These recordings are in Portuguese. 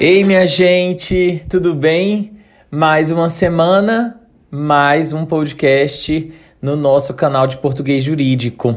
Ei, minha gente, tudo bem? Mais uma semana, mais um podcast no nosso canal de português jurídico.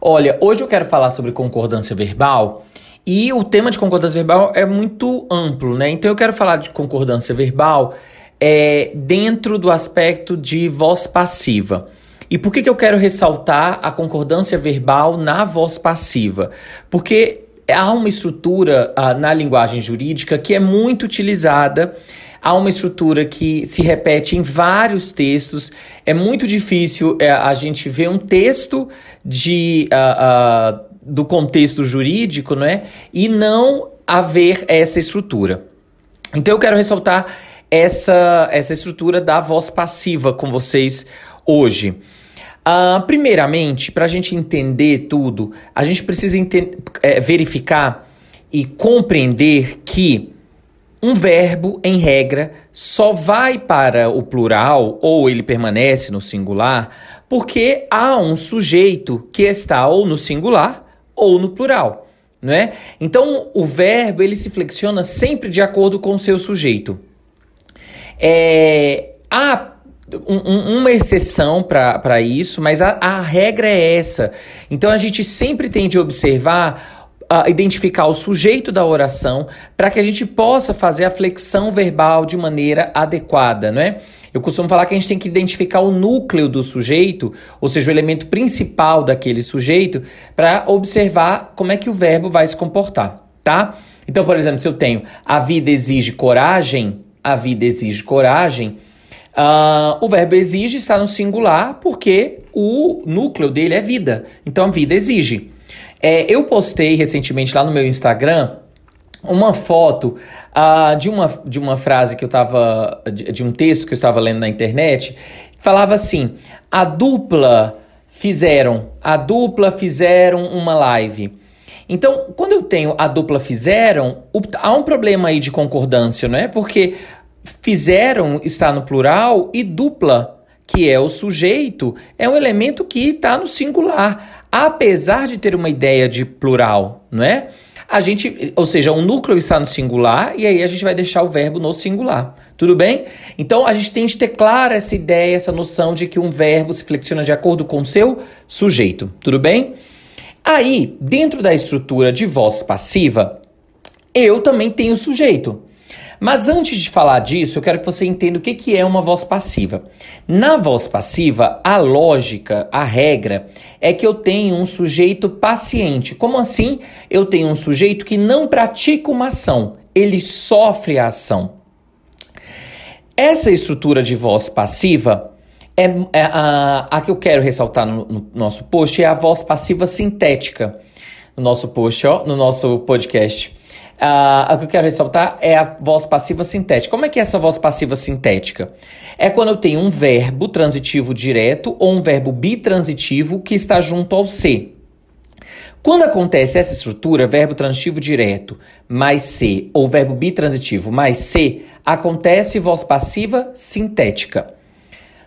Olha, hoje eu quero falar sobre concordância verbal e o tema de concordância verbal é muito amplo, né? Então eu quero falar de concordância verbal é, dentro do aspecto de voz passiva. E por que, que eu quero ressaltar a concordância verbal na voz passiva? Porque há uma estrutura uh, na linguagem jurídica que é muito utilizada. Há uma estrutura que se repete em vários textos. É muito difícil é, a gente ver um texto de, uh, uh, do contexto jurídico não é? e não haver essa estrutura. Então eu quero ressaltar essa, essa estrutura da voz passiva com vocês hoje. Uh, primeiramente, para a gente entender tudo, a gente precisa é, verificar e compreender que um verbo, em regra, só vai para o plural ou ele permanece no singular porque há um sujeito que está ou no singular ou no plural, não é? Então, o verbo ele se flexiona sempre de acordo com o seu sujeito. É, há um, uma exceção para isso, mas a, a regra é essa. Então a gente sempre tem de observar uh, identificar o sujeito da oração para que a gente possa fazer a flexão verbal de maneira adequada, não é? Eu costumo falar que a gente tem que identificar o núcleo do sujeito, ou seja, o elemento principal daquele sujeito, para observar como é que o verbo vai se comportar, tá? Então, por exemplo, se eu tenho a vida exige coragem, a vida exige coragem, Uh, o verbo exige está no singular porque o núcleo dele é vida. Então a vida exige. É, eu postei recentemente lá no meu Instagram uma foto uh, de, uma, de uma frase que eu estava. De, de um texto que eu estava lendo na internet. Falava assim: a dupla fizeram, a dupla fizeram uma live. Então, quando eu tenho a dupla fizeram, o, há um problema aí de concordância, não é? Porque fizeram está no plural e dupla, que é o sujeito, é um elemento que está no singular, apesar de ter uma ideia de plural, não é? A gente, ou seja, o núcleo está no singular e aí a gente vai deixar o verbo no singular. Tudo bem? Então a gente tem de ter clara essa ideia, essa noção de que um verbo se flexiona de acordo com seu sujeito. Tudo bem? Aí, dentro da estrutura de voz passiva, eu também tenho sujeito. Mas antes de falar disso, eu quero que você entenda o que, que é uma voz passiva. Na voz passiva, a lógica, a regra, é que eu tenho um sujeito paciente. Como assim? Eu tenho um sujeito que não pratica uma ação, ele sofre a ação. Essa estrutura de voz passiva é, é a, a, que eu quero ressaltar no, no, nosso post é a voz passiva sintética. No nosso post, ó, no nosso podcast. Uh, o que eu quero ressaltar é a voz passiva sintética. Como é que é essa voz passiva sintética? É quando eu tenho um verbo transitivo direto ou um verbo bitransitivo que está junto ao C. Quando acontece essa estrutura, verbo transitivo direto mais C ou verbo bitransitivo mais C, acontece voz passiva sintética.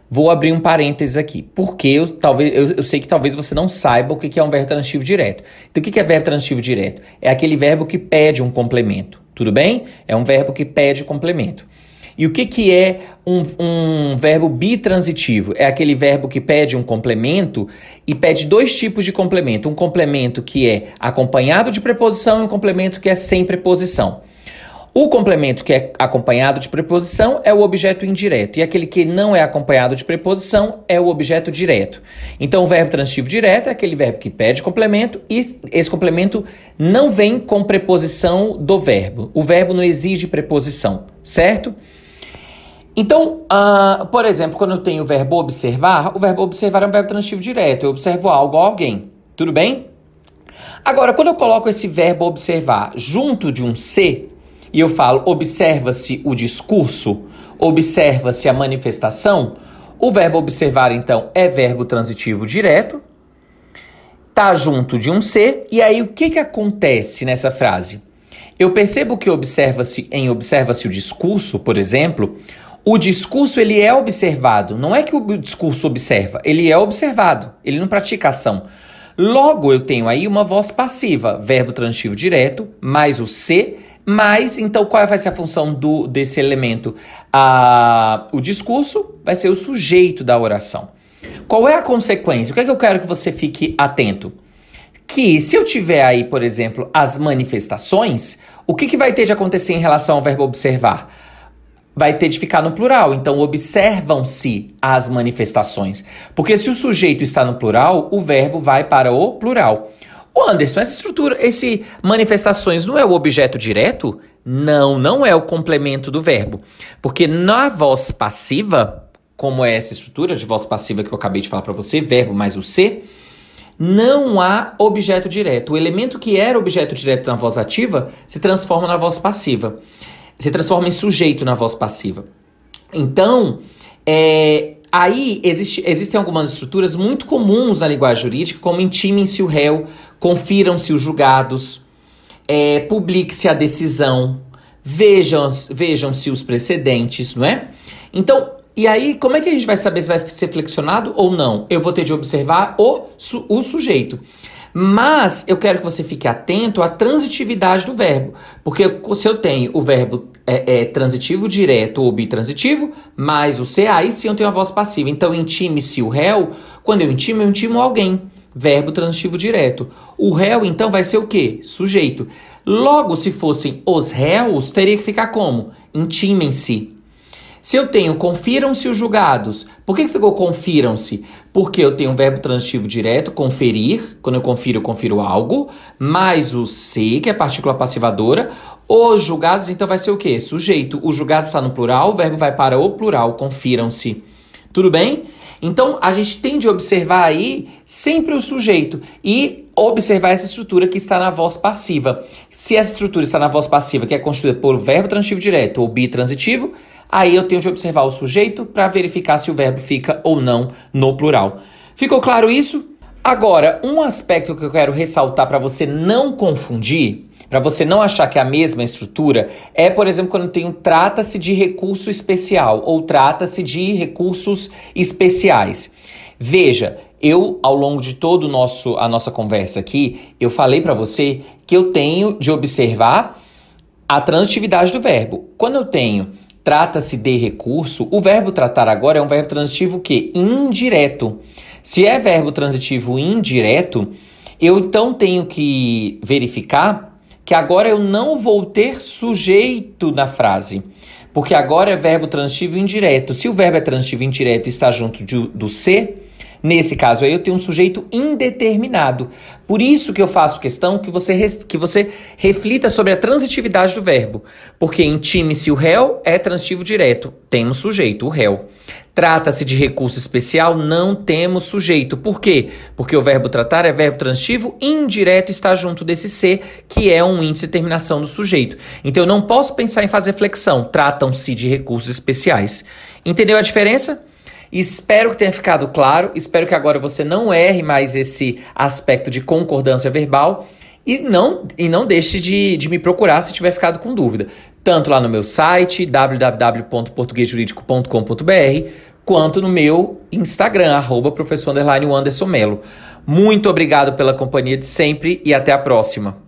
Vou abrir um parênteses aqui, porque eu, talvez, eu, eu, sei que talvez você não saiba o que é um verbo transitivo direto. Então, o que é verbo transitivo direto? É aquele verbo que pede um complemento, tudo bem? É um verbo que pede complemento. E o que, que é um, um verbo bitransitivo? É aquele verbo que pede um complemento e pede dois tipos de complemento. Um complemento que é acompanhado de preposição e um complemento que é sem preposição. O complemento que é acompanhado de preposição é o objeto indireto, e aquele que não é acompanhado de preposição é o objeto direto. Então, o verbo transitivo direto é aquele verbo que pede complemento e esse complemento não vem com preposição do verbo. O verbo não exige preposição, certo? Então, uh, por exemplo, quando eu tenho o verbo observar, o verbo observar é um verbo transitivo direto. Eu observo algo ou alguém. Tudo bem? Agora, quando eu coloco esse verbo observar junto de um ser, e eu falo observa-se o discurso, observa-se a manifestação, o verbo observar então é verbo transitivo direto, tá junto de um ser, e aí o que que acontece nessa frase? Eu percebo que observa-se em observa-se o discurso, por exemplo, o discurso ele é observado, não é que o discurso observa, ele é observado, ele não pratica ação. Logo eu tenho aí uma voz passiva, verbo transitivo direto, mais o ser Mas, então, qual vai ser a função do, desse elemento? Ah, o discurso vai ser o sujeito da oração. Qual é a consequência? O que é que eu quero que você fique atento? Que se eu tiver aí, por exemplo, as manifestações, o que, que vai ter de acontecer em relação ao verbo observar? vai ter de ficar no plural. Então, observam-se as manifestações. Porque se o sujeito está no plural, o verbo vai para o plural. O Anderson, essa estrutura, esse manifestações não é o objeto direto? Não, não é o complemento do verbo. Porque na voz passiva, como é essa estrutura de voz passiva que eu acabei de falar para você, verbo mais o ser, não há objeto direto. O elemento que era objeto direto na voz ativa se transforma na voz passiva se transforma em sujeito na voz passiva. Então, é, aí existe, existem algumas estruturas muito comuns na linguagem jurídica, como intimem-se o réu, confiram-se os julgados, é, publique-se a decisão, vejam-se vejam os precedentes, não é? Então, e aí, como é que a gente vai saber se vai ser flexionado ou não? Eu vou ter de observar o, o sujeito. Mas eu quero que você fique atento à transitividade do verbo. Porque se eu tenho o verbo é, é, transitivo direto ou bitransitivo, mais o ser, aí sim eu tenho a voz passiva. Então, intime-se o réu. Quando eu intimo, eu intimo alguém. Verbo transitivo direto. O réu, então, vai ser o quê? Sujeito. Logo, se fossem os réus, teria que ficar como? Intimem-se. Se eu tenho confiram-se os julgados, por que, ficou confiram-se? Porque eu tenho um verbo transitivo direto, conferir, quando eu confiro, eu confiro algo, mais o se, que é partícula passivadora. Os julgados, então, vai ser o quê? Sujeito. O julgado está no plural, o verbo vai para o plural, confiram-se. Tudo bem? Então, a gente tem de observar aí sempre o sujeito e observar essa estrutura que está na voz passiva. Se essa estrutura está na voz passiva, que é constituída por verbo transitivo direto ou bitransitivo, Aí eu tenho de observar o sujeito para verificar se o verbo fica ou não no plural. Ficou claro isso? Agora, um aspecto que eu quero ressaltar para você não confundir, para você não achar que é a mesma estrutura, é, por exemplo, quando tem trata-se de recurso especial ou trata-se de recursos especiais. Veja, eu ao longo de todo nosso a nossa conversa aqui, eu falei para você que eu tenho de observar a transitividade do verbo. Quando eu tenho trata-se de recurso, o verbo tratar agora é um verbo transitivo que indireto. Se é verbo transitivo indireto, eu então tenho que verificar que agora eu não vou ter sujeito na frase. Porque agora é verbo transitivo indireto. Se o verbo é transitivo indireto e está junto de, do ser, Nesse caso aí, eu tenho um sujeito indeterminado. Por isso que eu faço questão que você, que você reflita sobre a transitividade do verbo. Porque intime-se o réu é transitivo direto. Temos sujeito, o réu. Trata-se de recurso especial, não temos sujeito. Por quê? Porque o verbo tratar é verbo transitivo indireto está junto desse ser, que é um índice de terminação do sujeito. Então eu não posso pensar em fazer flexão. Tratam-se de recursos especiais. Entendeu a diferença? Espero que tenha ficado claro. Espero que agora você não erre mais esse aspecto de concordância verbal. E não, e não deixe de, de me procurar se tiver ficado com dúvida. Tanto lá no meu site, www.portuguesjurídico.com.br, quanto no meu Instagram, arroba professor Anderson Melo. Muito obrigado pela companhia de sempre e até a próxima.